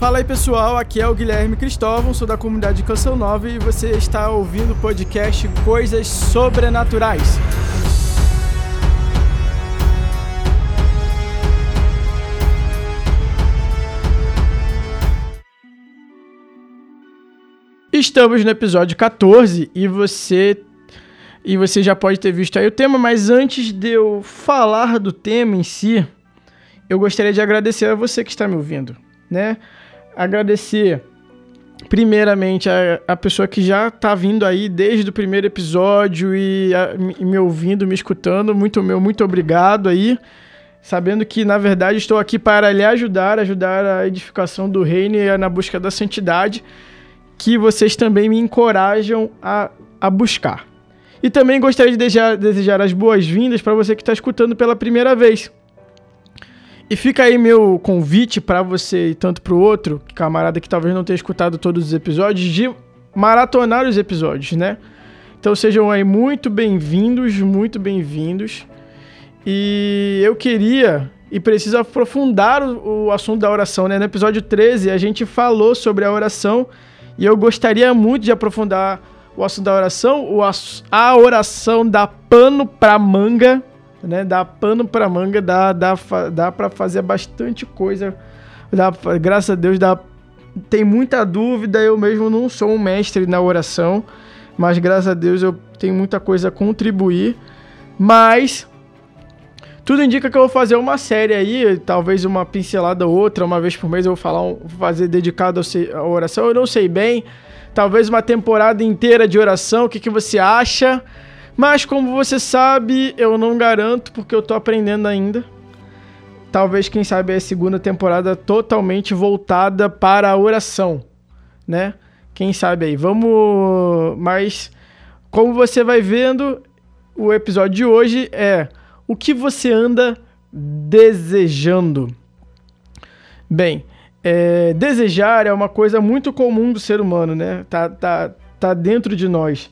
Fala aí pessoal, aqui é o Guilherme Cristóvão, sou da comunidade Canção Nova e você está ouvindo o podcast Coisas Sobrenaturais. Estamos no episódio 14 e você e você já pode ter visto aí o tema, mas antes de eu falar do tema em si, eu gostaria de agradecer a você que está me ouvindo, né? Agradecer primeiramente a, a pessoa que já está vindo aí desde o primeiro episódio e, a, me, me ouvindo, me escutando. Muito meu, muito obrigado aí. Sabendo que, na verdade, estou aqui para lhe ajudar, ajudar a edificação do reino e na busca da santidade, que vocês também me encorajam a, a buscar. E também gostaria de desejar, desejar as boas-vindas para você que está escutando pela primeira vez. E fica aí meu convite para você e tanto para o outro, camarada que talvez não tenha escutado todos os episódios, de maratonar os episódios, né? Então sejam aí muito bem-vindos, muito bem-vindos. E eu queria e preciso aprofundar o, o, assunto da oração, né? No episódio 13 a gente falou sobre a oração e eu gostaria muito de aprofundar o assunto da oração. O, a oração dá pano pra manga, né? Dá pano para manga, dá, dá, dá para fazer bastante coisa. Dá, graças a Deus, dá, tem muita dúvida. Eu mesmo não sou um mestre na oração, mas graças a Deus eu tenho muita coisa a contribuir. Mas tudo indica que eu vou fazer uma série aí, talvez uma pincelada ou outra, uma vez por mês eu vou falar, fazer dedicado à oração. Eu não sei bem, talvez uma temporada inteira de oração. O que, que você acha? Mas como você sabe, eu não garanto porque eu tô aprendendo ainda. Talvez, quem sabe, a segunda temporada totalmente voltada para a oração, né? Quem sabe aí. Vamos. Mas, como você vai vendo, o episódio de hoje é o que você anda desejando. Bem, é, desejar é uma coisa muito comum do ser humano, né? Tá, tá, tá dentro de nós.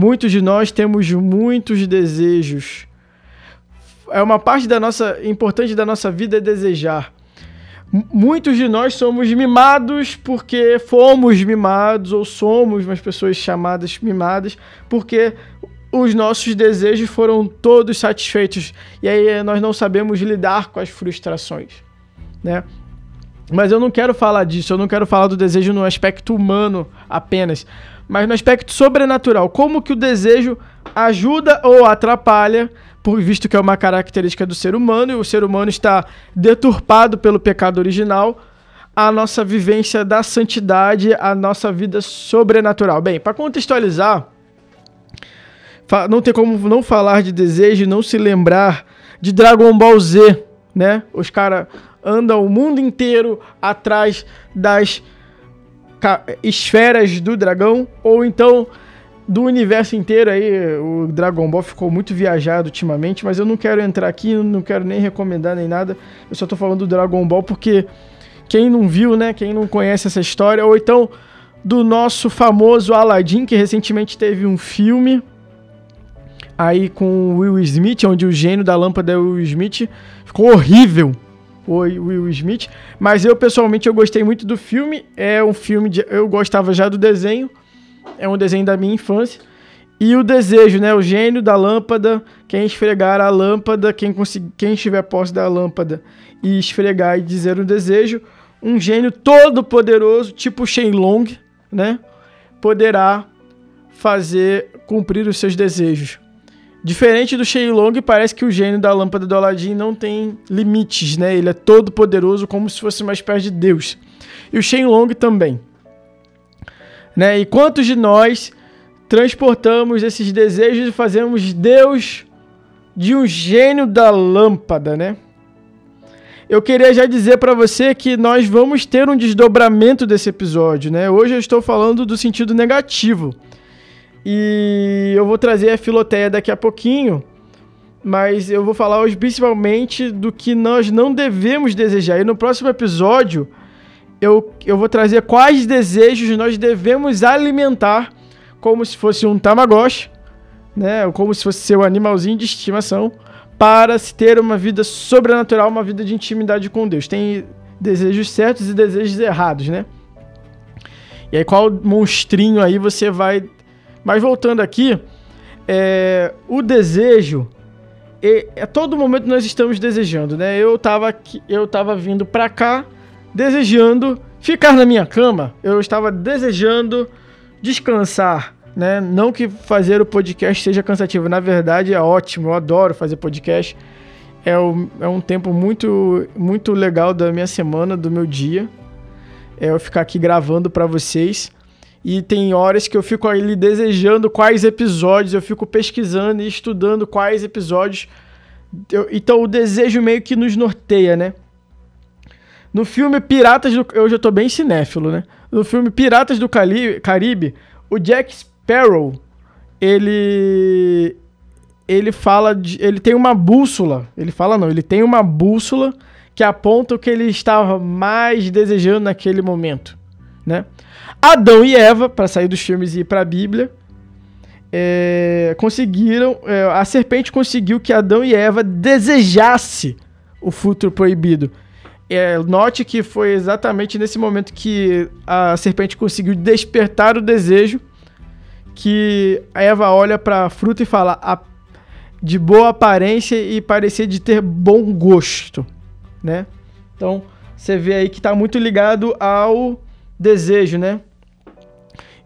Muitos de nós temos muitos desejos. É uma parte da nossa importante da nossa vida é desejar. Muitos de nós somos mimados porque fomos mimados ou somos umas pessoas chamadas mimadas porque os nossos desejos foram todos satisfeitos e aí nós não sabemos lidar com as frustrações, né? Mas eu não quero falar disso, eu não quero falar do desejo no aspecto humano apenas, mas no aspecto sobrenatural. Como que o desejo ajuda ou atrapalha, por visto que é uma característica do ser humano, e o ser humano está deturpado pelo pecado original, a nossa vivência da santidade, a nossa vida sobrenatural. Bem, para contextualizar, não tem como não falar de desejo não se lembrar de Dragon Ball Z, né? Os caras andam o mundo inteiro atrás das esferas do dragão, ou então do universo inteiro aí, o Dragon Ball ficou muito viajado ultimamente, mas eu não quero entrar aqui, não quero nem recomendar nem nada. Eu só tô falando do Dragon Ball porque quem não viu, né, quem não conhece essa história, ou então do nosso famoso Aladdin, que recentemente teve um filme aí com o Will Smith, onde o gênio da lâmpada é o Will Smith, ficou horrível o Will Smith. Mas eu, pessoalmente, eu gostei muito do filme. É um filme de. Eu gostava já do desenho. É um desenho da minha infância. E o desejo, né? O gênio da lâmpada. Quem esfregar a lâmpada, quem, conseguir, quem estiver posse da lâmpada e esfregar e dizer um desejo. Um gênio todo poderoso, tipo Shenlong, né? Poderá fazer cumprir os seus desejos. Diferente do Shenlong, parece que o gênio da lâmpada do Aladdin não tem limites, né? Ele é todo poderoso como se fosse uma espécie de Deus. E o Shenlong também. Né? E quantos de nós transportamos esses desejos e fazemos Deus de um gênio da lâmpada, né? Eu queria já dizer para você que nós vamos ter um desdobramento desse episódio, né? Hoje eu estou falando do sentido negativo. E eu vou trazer a filoteia daqui a pouquinho, mas eu vou falar hoje principalmente do que nós não devemos desejar. E no próximo episódio eu, eu vou trazer quais desejos nós devemos alimentar como se fosse um Tamagotchi, né? Como se fosse seu animalzinho de estimação, para se ter uma vida sobrenatural, uma vida de intimidade com Deus. Tem, Desejos certos e desejos errados, né? E aí, qual monstrinho aí você vai. Mas voltando aqui, é, o desejo. É, a todo momento nós estamos desejando, né? Eu tava, aqui, eu tava vindo pra cá desejando ficar na minha cama. Eu estava desejando descansar, né? Não que fazer o podcast seja cansativo, na verdade é ótimo, eu adoro fazer podcast. É, o, é um tempo muito, muito legal da minha semana, do meu dia. É eu ficar aqui gravando para vocês. E tem horas que eu fico ali desejando quais episódios, eu fico pesquisando e estudando quais episódios. Eu, então o desejo meio que nos norteia, né? No filme Piratas do. Eu já tô bem cinéfilo, né? No filme Piratas do Caribe, o Jack Sparrow, ele. Ele fala de. Ele tem uma bússola. Ele fala não, ele tem uma bússola que aponta o que ele estava mais desejando naquele momento, né? Adão e Eva, para sair dos filmes e ir para a Bíblia, é, conseguiram. É, a serpente conseguiu que Adão e Eva desejasse o fruto proibido. É, note que foi exatamente nesse momento que a serpente conseguiu despertar o desejo que a Eva olha para a fruta e fala de boa aparência e parecer de ter bom gosto, né? Então, você vê aí que está muito ligado ao desejo, né?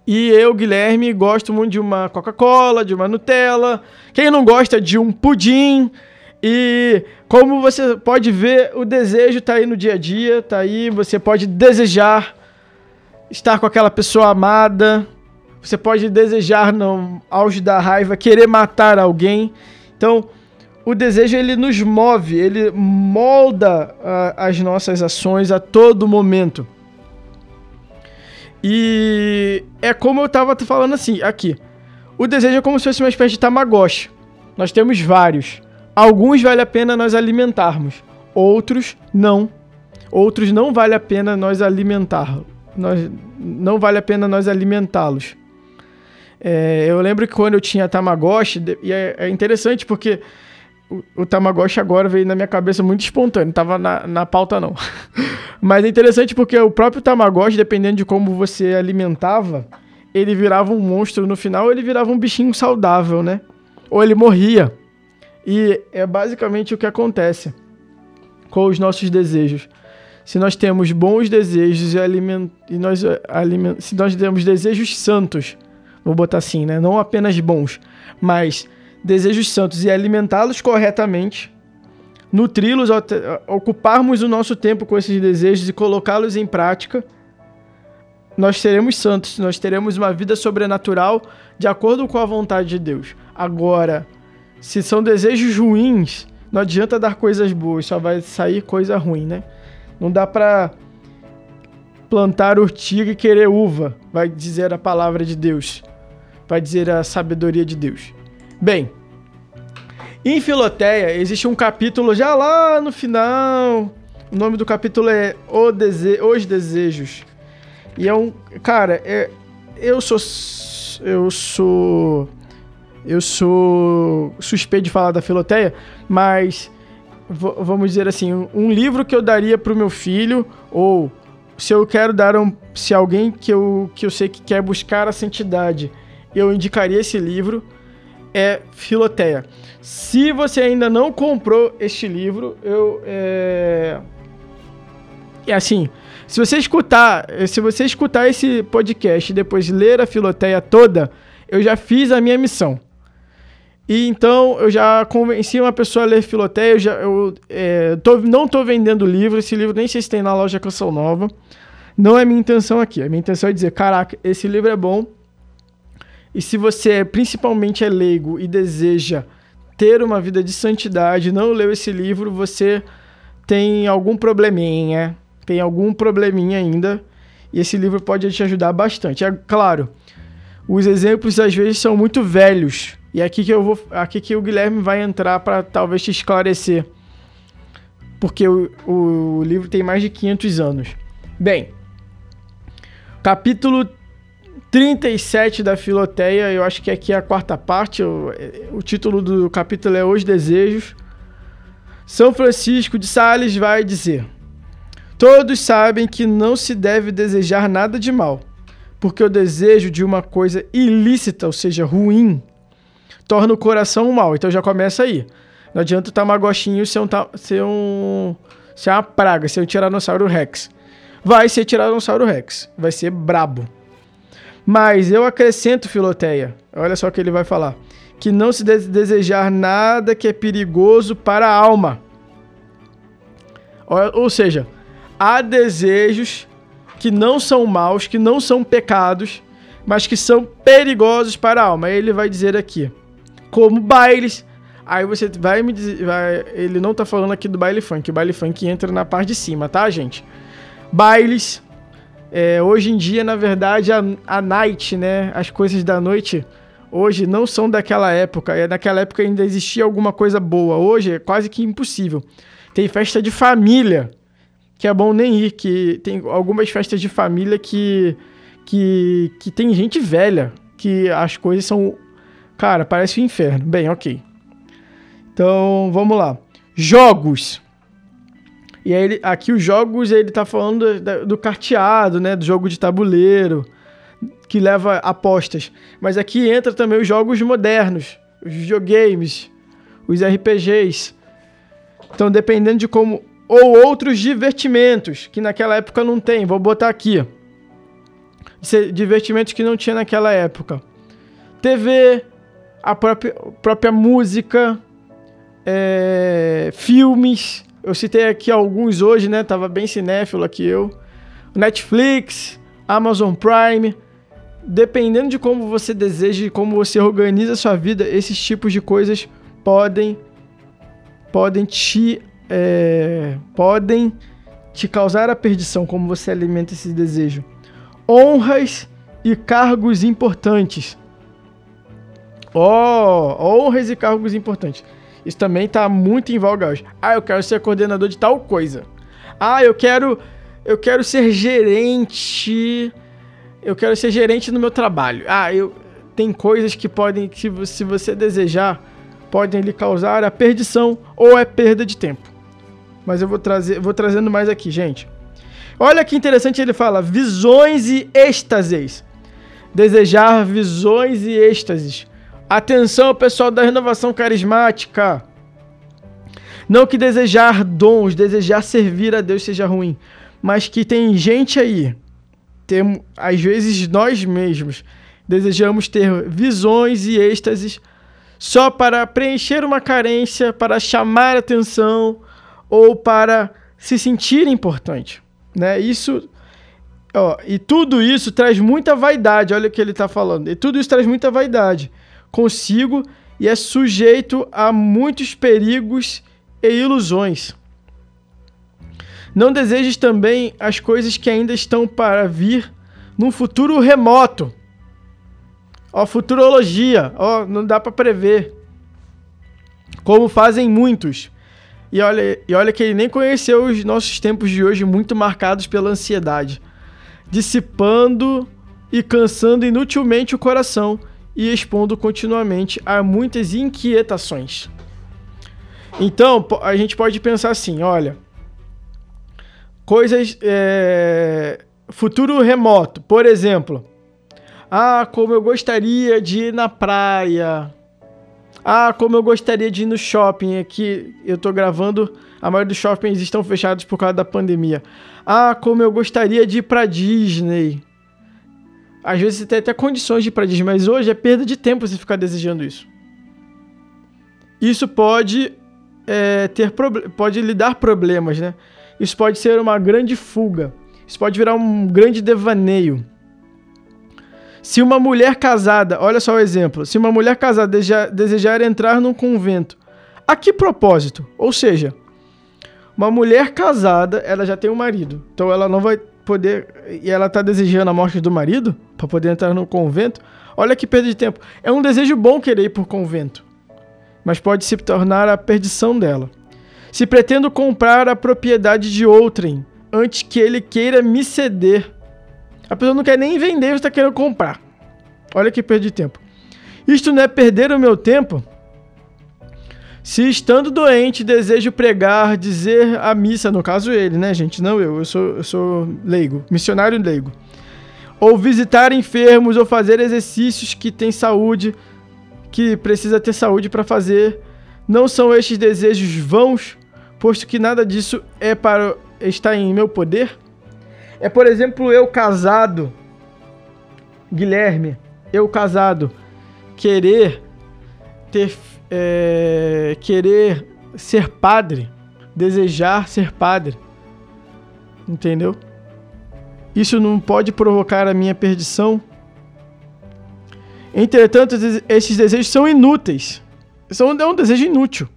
E eu, Guilherme, gosto muito de uma Coca-Cola, de uma Nutella. Quem não gosta de um pudim? E como você pode ver, o desejo está aí no dia a dia, está aí, você pode desejar estar com aquela pessoa amada, você pode desejar no auge da raiva querer matar alguém. Então, o desejo ele nos move, ele molda uh, as nossas ações a todo momento. E é como eu estava falando assim, aqui. O desejo é como se fosse uma espécie de tamagotchi. Nós temos vários. Alguns vale a pena nós alimentarmos, outros não. Outros não vale a pena nós alimentar. Nós, não vale a pena nós alimentá-los. É, eu lembro que quando eu tinha Tamagotchi, e é, é interessante porque o, Tamagotchi agora veio na minha cabeça muito espontâneo, tava na, na pauta não. Mas é interessante porque o próprio Tamagotchi, dependendo de como você alimentava, ele virava um monstro no final, ele virava um bichinho saudável, né? Ou ele morria. E é basicamente o que acontece com os nossos desejos. Se nós temos bons desejos e, aliment... e nós eh, aliment... se nós temos desejos santos, vou botar assim, né? Não apenas bons, mas desejos santos e alimentá-los corretamente, nutri-los, ocuparmos o nosso tempo com esses desejos e colocá-los em prática, nós seremos santos, nós teremos uma vida sobrenatural de acordo com a vontade de Deus. Agora, se são desejos ruins, não adianta dar coisas boas, só vai sair coisa ruim, né? Não dá pra plantar urtiga e querer uva, vai dizer a palavra de Deus, vai dizer a sabedoria de Deus. Bem, em Filoteia existe um capítulo já lá no final. O nome do capítulo é o Dese Os Desejos. E é um. Cara, é, eu sou. Eu sou eu sou suspeito de falar da Filoteia, mas vamos dizer assim, um livro que eu daria para o meu filho, ou se eu quero dar um. Se alguém que eu, que eu sei que quer buscar a santidade, eu indicaria esse livro, é Filoteia. Se você ainda não comprou este livro, eu. É, é assim. Se você escutar, se você escutar esse podcast e depois ler a Filoteia toda, eu já fiz a minha missão. E então eu já convenci uma pessoa a ler Filoteia. Eu, já, eu é, tô, não estou vendendo livro. Esse livro nem sei se tem na loja Canção Nova. Não é minha intenção aqui. A minha intenção é dizer: caraca, esse livro é bom. E se você principalmente é leigo e deseja ter uma vida de santidade, não leu esse livro, você tem algum probleminha, tem algum probleminha ainda. E esse livro pode te ajudar bastante. É claro, os exemplos às vezes são muito velhos e é aqui que eu vou, aqui que o Guilherme vai entrar para talvez te esclarecer, porque o, o livro tem mais de 500 anos. Bem, capítulo 37 da Filoteia, eu acho que aqui é a quarta parte. O, título do capítulo é Os Desejos. São Francisco de Sales vai dizer: Todos sabem que não se deve desejar nada de mal, porque o desejo de uma coisa ilícita, ou seja, ruim, torna o coração mal. Então já começa aí. Não adianta o Tamagochinho ser um, ser um ser uma praga, ser um Tiranossauro Rex. Vai ser Tiranossauro Rex, vai ser brabo. Mas eu acrescento, Filoteia, olha só o que ele vai falar: que não se deve desejar nada que é perigoso para a alma. Ou seja, há desejos que não são maus, que não são pecados, mas que são perigosos para a alma. Ele vai dizer aqui, como bailes. Aí você vai me dizer, vai, ele não tá falando aqui do baile funk, o baile funk entra na parte de cima, tá, gente? Bailes, é, hoje em dia, na verdade, a, a night, né? As coisas da noite hoje não são daquela época. É naquela época ainda existia alguma coisa boa. Hoje é quase que impossível. Tem festa de família, que é bom nem ir, que tem algumas festas de família que que, que tem gente velha, que as coisas são, cara, parece um inferno. Bem, OK. Então, vamos lá. Jogos. E aí, ele, aqui os jogos, ele tá falando do, do carteado, né? Do jogo de tabuleiro, que leva apostas. Mas aqui entra também os jogos modernos, os videogames, os RPGs. Então, dependendo de como. Ou outros divertimentos, que naquela época não tem. Vou botar aqui. Divertimentos que não tinha naquela época. TV, a própria, própria música, é, filmes eu citei aqui alguns hoje, né? Tava bem cinéfilo aqui eu. Netflix, Amazon Prime. Dependendo de como você deseja e como você organiza a sua vida, esses tipos de coisas podem podem te é, podem te causar a perdição, como você alimenta esse desejo. Honras e cargos importantes. Oh, honras e cargos importantes. Isso também tá muito em voga hoje. Ah, eu quero ser coordenador de tal coisa. Ah, eu quero eu quero ser gerente. Eu quero ser gerente no meu trabalho. Ah, eu tem coisas que podem que se você desejar podem lhe causar a perdição ou é perda de tempo. Mas eu vou trazer, vou trazendo mais aqui, gente. Olha que interessante ele fala: visões e êxtases. Desejar visões e êxtases. Atenção, pessoal da renovação carismática. Não que desejar dons, desejar servir a Deus seja ruim, mas que tem gente aí, tem, às vezes nós mesmos, desejamos ter visões e êxtases só para preencher uma carência, para chamar atenção ou para se sentir importante, né? Isso, ó, e tudo isso traz muita vaidade. Olha o que ele está falando. E tudo isso traz muita vaidade consigo e é sujeito a muitos perigos e ilusões. Não desejes também as coisas que ainda estão para vir num futuro remoto. Ó, futurologia, ó, não dá para prever. Como fazem muitos. E olha, e olha que ele nem conheceu os nossos tempos de hoje muito marcados pela ansiedade, dissipando e cansando inutilmente o coração e expondo continuamente a muitas inquietações. Então, a gente pode pensar assim: olha, coisas. É, futuro remoto, por exemplo. Ah, como eu gostaria de ir na praia. Ah, como eu gostaria de ir no shopping. Aqui eu tô gravando, a maioria dos shoppings estão fechados por causa da pandemia. Ah, como eu gostaria de ir pra Disney. Às vezes você tem até condições de ir para Disney, mas hoje é perda de tempo você ficar desejando isso. Isso pode é, ter pode lhe dar problemas, né? Isso pode ser uma grande fuga. Isso pode virar um grande devaneio. Se uma mulher casada, olha só o exemplo, se uma mulher casada desejar, desejar entrar num convento, a que propósito? Ou seja, uma mulher casada, ela já tem um marido, então ela não vai poder. E ela tá desejando a morte do marido para poder entrar no convento. Olha que perda de tempo. É um desejo bom querer ir por convento, mas pode se tornar a perdição dela. Se pretendo comprar a propriedade de outrem antes que ele queira me ceder, a pessoa não quer nem vender, está querendo comprar. Olha que perda de tempo. Isto não é perder o meu tempo? Se estando doente, desejo pregar, dizer a missa, no caso ele, né, gente? Não eu, eu sou, eu sou leigo, missionário leigo. Ou visitar enfermos, ou fazer exercícios que tem saúde, que precisa ter saúde para fazer. Não são estes desejos vãos, posto que nada disso é para estar em meu poder? É, por exemplo, eu casado, Guilherme, eu casado, querer ter é, querer ser padre, desejar ser padre. Entendeu? Isso não pode provocar a minha perdição. Entretanto, esses desejos são inúteis. São, é um desejo inútil.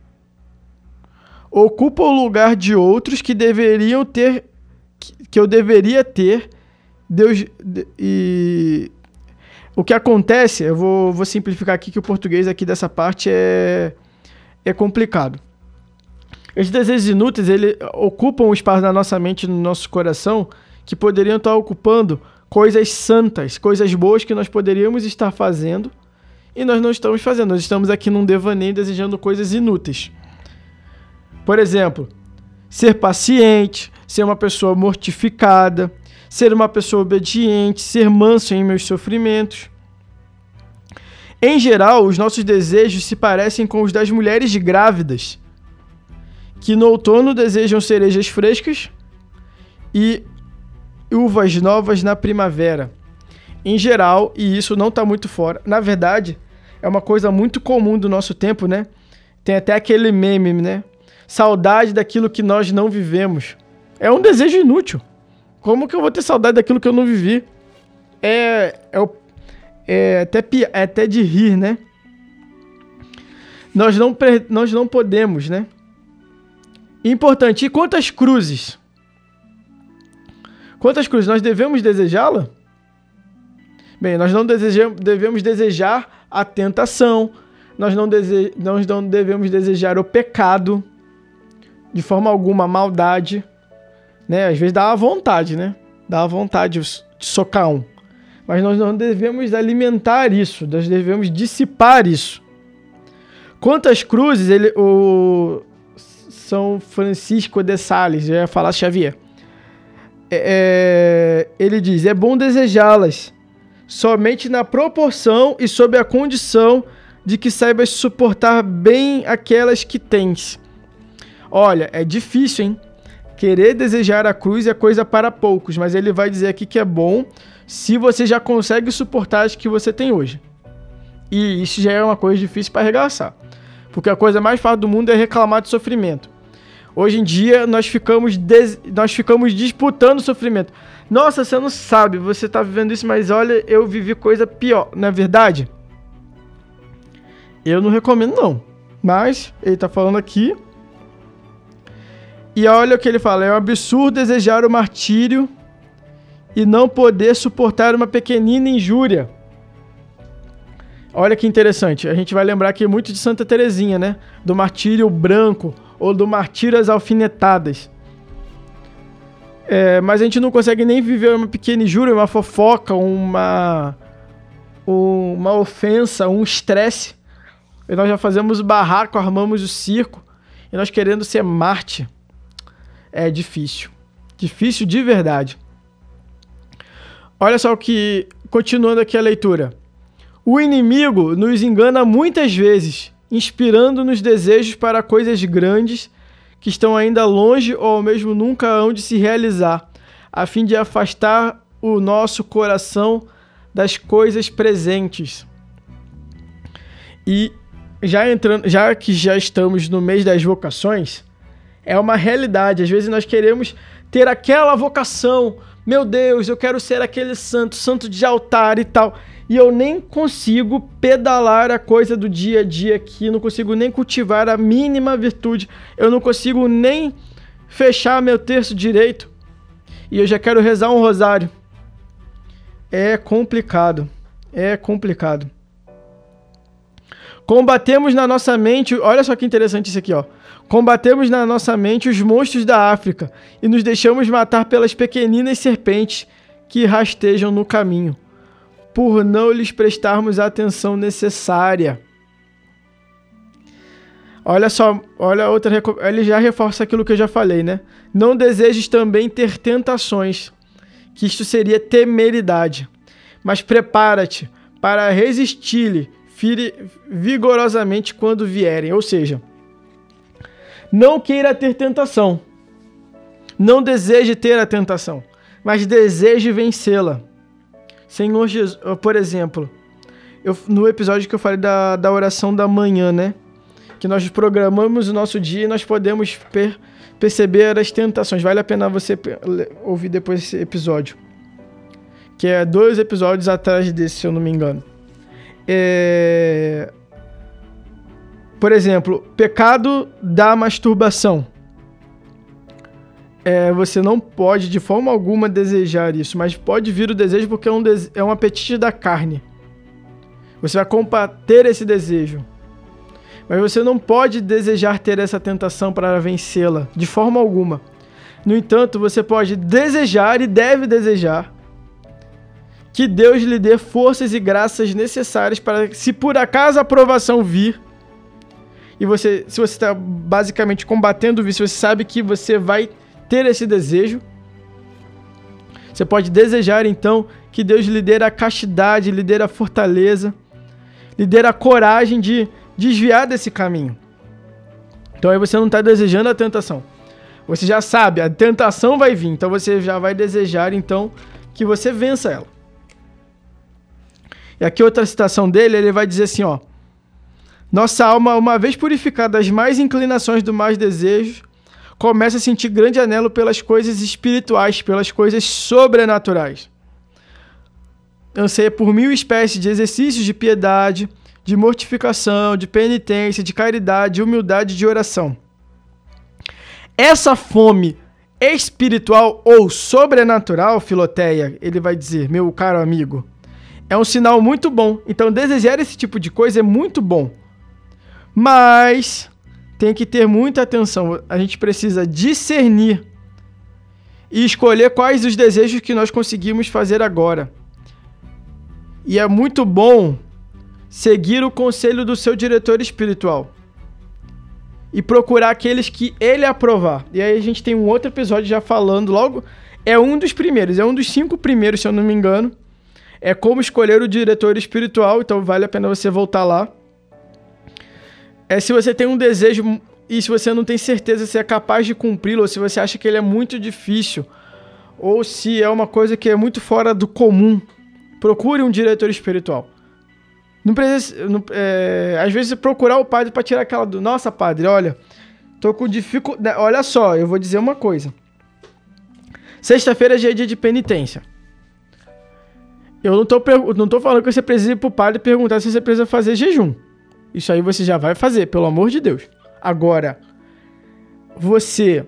Ocupa o lugar de outros que deveriam ter, que eu deveria ter. Deus e o que acontece, eu vou, vou simplificar aqui que o português aqui dessa parte é, é complicado. Esses desejos inúteis, ele ocupam o espaço na nossa mente no nosso coração que poderiam estar ocupando coisas santas, coisas boas que nós poderíamos estar fazendo e nós não estamos fazendo. Nós estamos aqui num devaneio desejando coisas inúteis. Por exemplo, ser paciente, ser uma pessoa mortificada, ser uma pessoa obediente, ser manso em meus sofrimentos. Em geral, os nossos desejos se parecem com os das mulheres grávidas, que no outono desejam cerejas frescas e uvas novas na primavera. Em geral, e isso não está muito fora. Na verdade, é uma coisa muito comum do nosso tempo, né? Tem até aquele meme, né? Saudade daquilo que nós não vivemos. É um desejo inútil. Como que eu vou ter saudade daquilo que eu não vivi? É, é, é, até, é até de rir, né? Nós não, nós não podemos, né? Importante, e quantas cruzes? Quantas cruzes? Nós devemos desejá-la? Bem, nós não desejamos, devemos desejar a tentação, nós não, dese, nós não devemos desejar o pecado, de forma alguma, a maldade né? Às vezes dá uma vontade, né? Dá uma vontade de socar um. Mas nós não devemos alimentar isso, nós devemos dissipar isso. Quantas cruzes ele, o São Francisco de Sales, já ia falar Xavier, é, é, ele diz: é bom desejá-las, somente na proporção e sob a condição de que saibas suportar bem aquelas que tens. Olha, é difícil, hein? Querer desejar a cruz é coisa para poucos, mas ele vai dizer aqui que é bom se você já consegue suportar as que você tem hoje. E isso já é uma coisa difícil para arregaçar. Porque a coisa mais fácil do mundo é reclamar de sofrimento. Hoje em dia nós ficamos, des... nós ficamos disputando sofrimento. Nossa, você não sabe, você está vivendo isso, mas olha, eu vivi coisa pior, não é verdade? Eu não recomendo não. Mas ele está falando aqui e olha o que ele fala: é um absurdo desejar o martírio e não poder suportar uma pequenina injúria. Olha que interessante. A gente vai lembrar aqui muito de Santa Teresinha, né? Do martírio branco ou do martírio às alfinetadas. É, mas a gente não consegue nem viver uma pequena injúria, uma fofoca, uma uma ofensa, um estresse. E nós já fazemos barraco, armamos o circo e nós querendo ser Marte é difícil. Difícil de verdade. Olha só o que. Continuando aqui a leitura. O inimigo nos engana muitas vezes, inspirando-nos desejos para coisas grandes que estão ainda longe ou mesmo nunca hão de se realizar, a fim de afastar o nosso coração das coisas presentes. E já entrando, já que já estamos no mês das vocações, é uma realidade. Às vezes nós queremos ter aquela vocação. Meu Deus, eu quero ser aquele santo, santo de altar e tal. E eu nem consigo pedalar a coisa do dia a dia aqui, não consigo nem cultivar a mínima virtude, eu não consigo nem fechar meu terço direito. E eu já quero rezar um rosário. É complicado. É complicado. Combatemos na nossa mente, olha só que interessante isso aqui, ó. Combatemos na nossa mente os monstros da África e nos deixamos matar pelas pequeninas serpentes que rastejam no caminho, por não lhes prestarmos a atenção necessária. Olha só, olha outra. Ele já reforça aquilo que eu já falei, né? Não desejes também ter tentações, que isto seria temeridade. Mas prepara-te para resistir-lhe vigorosamente quando vierem. Ou seja, não queira ter tentação. Não deseje ter a tentação, mas deseje vencê-la. Senhor Jesus, por exemplo, eu, no episódio que eu falei da, da oração da manhã, né? que nós programamos o nosso dia e nós podemos per perceber as tentações. Vale a pena você ouvir depois esse episódio. Que é dois episódios atrás desse, se eu não me engano. É... Por exemplo, pecado da masturbação. É, você não pode de forma alguma desejar isso, mas pode vir o desejo porque é um, é um apetite da carne. Você vai combater esse desejo. Mas você não pode desejar ter essa tentação para vencê-la, de forma alguma. No entanto, você pode desejar e deve desejar que Deus lhe dê forças e graças necessárias para, se por acaso a aprovação vir, e você, se você está basicamente combatendo o vício, você sabe que você vai ter esse desejo. Você pode desejar então que Deus lhe dê a castidade, lhe dê a fortaleza, lhe dê a coragem de desviar desse caminho. Então aí você não está desejando a tentação. Você já sabe, a tentação vai vir, então você já vai desejar então que você vença ela. E aqui outra citação dele, ele vai dizer assim, ó: Nossa alma, uma vez purificada das mais inclinações do mais desejos, começa a sentir grande anelo pelas coisas espirituais, pelas coisas sobrenaturais. Anseia por mil espécies de exercícios de piedade, de mortificação, de penitência, de caridade, de humildade, de oração. Essa fome espiritual ou sobrenatural, Filoteia, ele vai dizer, meu caro amigo, é um sinal muito bom. Então, desejar esse tipo de coisa é muito bom. Mas tem que ter muita atenção. A gente precisa discernir e escolher quais os desejos que nós conseguimos fazer agora. E é muito bom seguir o conselho do seu diretor espiritual e procurar aqueles que ele aprovar. E aí a gente tem um outro episódio já falando logo. É um dos primeiros, é um dos cinco primeiros, se eu não me engano. É como escolher o diretor espiritual, então vale a pena você voltar lá. É se você tem um desejo e se você não tem certeza se é capaz de cumpri-lo, ou se você acha que ele é muito difícil, ou se é uma coisa que é muito fora do comum, procure um diretor espiritual. Não precisa. Não, é, às vezes procurar o padre para tirar aquela do. Nossa, padre, olha. Tô com dificuldade. Olha só, eu vou dizer uma coisa. Sexta-feira já é dia de penitência. Eu não tô, não tô falando que você precisa ir pro padre perguntar se você precisa fazer jejum. Isso aí você já vai fazer, pelo amor de Deus. Agora, você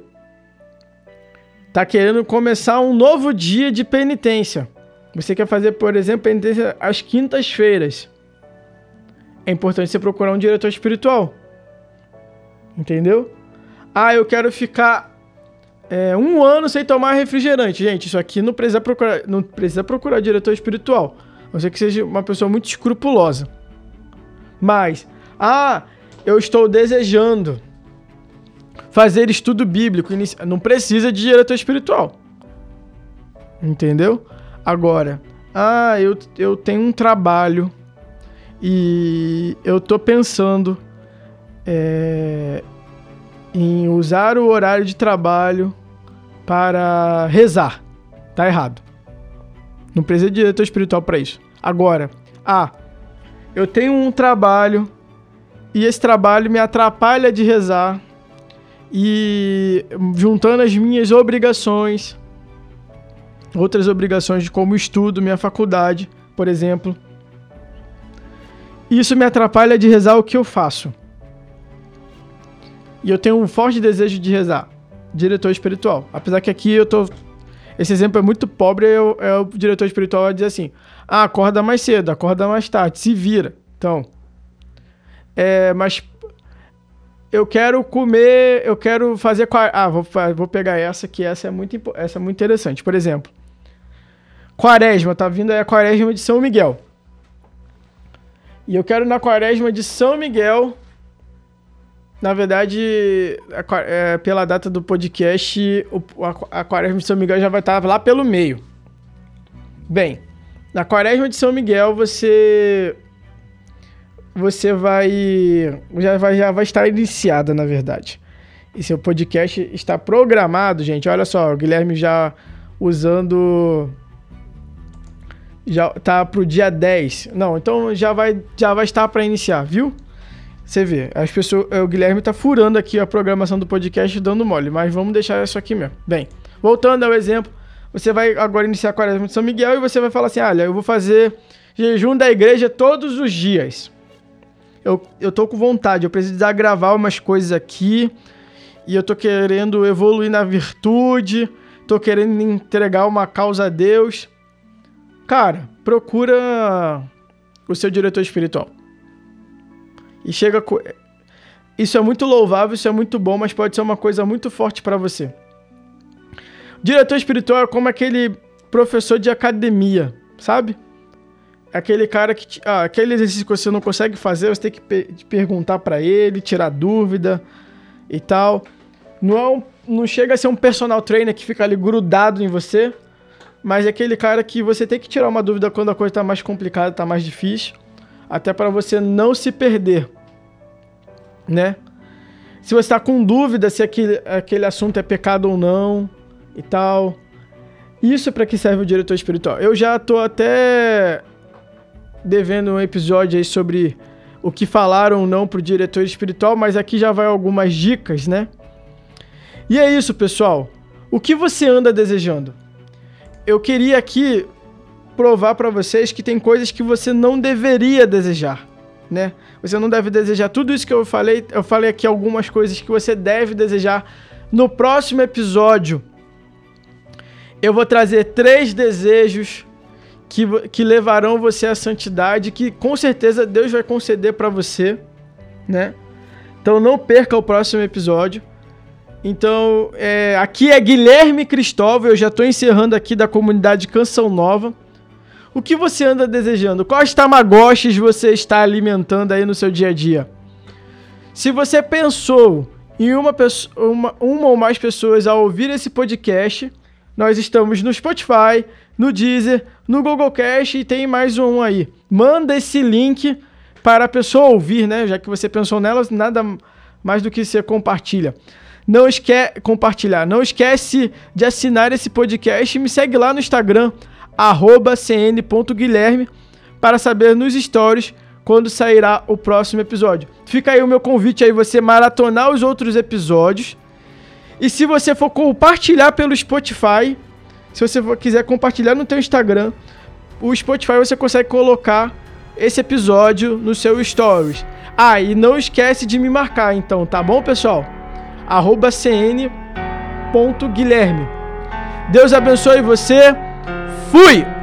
tá querendo começar um novo dia de penitência. Você quer fazer, por exemplo, penitência às quintas-feiras é importante você procurar um diretor espiritual. Entendeu? Ah, eu quero ficar é, um ano sem tomar refrigerante. Gente, isso aqui não precisa procurar, não precisa procurar diretor espiritual. A não ser que seja uma pessoa muito escrupulosa. Mas, ah, eu estou desejando fazer estudo bíblico. Não precisa de diretor espiritual. Entendeu? Agora, ah, eu, eu tenho um trabalho e eu tô pensando é, em usar o horário de trabalho para rezar. Tá errado. Não precisa de diretor espiritual para isso. Agora, ah, eu tenho um trabalho e esse trabalho me atrapalha de rezar e juntando as minhas obrigações, outras obrigações como estudo, minha faculdade, por exemplo, isso me atrapalha de rezar o que eu faço. E eu tenho um forte desejo de rezar. Diretor espiritual. Apesar que aqui eu tô. Esse exemplo é muito pobre, eu, é o diretor espiritual vai dizer assim: ah, acorda mais cedo, acorda mais tarde, se vira. Então. É, mas eu quero comer, eu quero fazer. Ah, vou, vou pegar essa, que essa é, muito, essa é muito interessante. Por exemplo, Quaresma, tá vindo aí a Quaresma de São Miguel. E eu quero na quaresma de São Miguel Na verdade, é, pela data do podcast, o, a, a Quaresma de São Miguel já vai estar lá pelo meio. Bem, na Quaresma de São Miguel você você vai já vai já vai estar iniciada, na verdade. E seu podcast está programado, gente. Olha só, o Guilherme já usando já tá pro dia 10. Não, então já vai já vai estar para iniciar, viu? Você vê, as pessoas, o Guilherme tá furando aqui a programação do podcast dando mole, mas vamos deixar isso aqui mesmo. Bem, voltando ao exemplo, você vai agora iniciar a quaresma de São Miguel e você vai falar assim: olha, eu vou fazer jejum da igreja todos os dias. Eu, eu tô com vontade, eu preciso gravar umas coisas aqui e eu tô querendo evoluir na virtude, tô querendo entregar uma causa a Deus. Cara, procura o seu diretor espiritual. E chega. Com... Isso é muito louvável, isso é muito bom, mas pode ser uma coisa muito forte para você. Diretor espiritual é como aquele professor de academia, sabe? Aquele cara que. Ah, aquele exercício que você não consegue fazer, você tem que pe perguntar para ele, tirar dúvida e tal. Não, é um, não chega a ser um personal trainer que fica ali grudado em você, mas é aquele cara que você tem que tirar uma dúvida quando a coisa tá mais complicada, tá mais difícil, até para você não se perder né? Se você está com dúvida se aquele, aquele assunto é pecado ou não e tal. Isso é para que serve o diretor espiritual. Eu já tô até devendo um episódio aí sobre o que falaram ou não pro diretor espiritual, mas aqui já vai algumas dicas, né? E é isso, pessoal. O que você anda desejando? Eu queria aqui provar para vocês que tem coisas que você não deveria desejar né? Você não deve desejar tudo isso que eu falei. Eu falei aqui algumas coisas que você deve desejar. No próximo episódio, eu vou trazer três desejos que, que levarão você à santidade, que com certeza Deus vai conceder para você, né? Então não perca o próximo episódio. Então, é, aqui é Guilherme Cristóvão, eu já estou encerrando aqui da comunidade Canção Nova. O que você anda desejando? Quais tamagotchis você está alimentando aí no seu dia a dia? Se você pensou em uma, pessoa, uma, uma ou mais pessoas ao ouvir esse podcast, nós estamos no Spotify, no Deezer, no Google Cast e tem mais um aí. Manda esse link para a pessoa ouvir, né? Já que você pensou nela, nada mais do que você compartilha. Não esquece compartilhar. Não esquece de assinar esse podcast e me segue lá no Instagram cn.guilherme para saber nos stories quando sairá o próximo episódio. Fica aí o meu convite aí você maratonar os outros episódios. E se você for compartilhar pelo Spotify, se você for, quiser compartilhar no teu Instagram, o Spotify você consegue colocar esse episódio no seu stories. Ah, e não esquece de me marcar então, tá bom, pessoal? Arroba cn.guilherme. Deus abençoe você. Fui!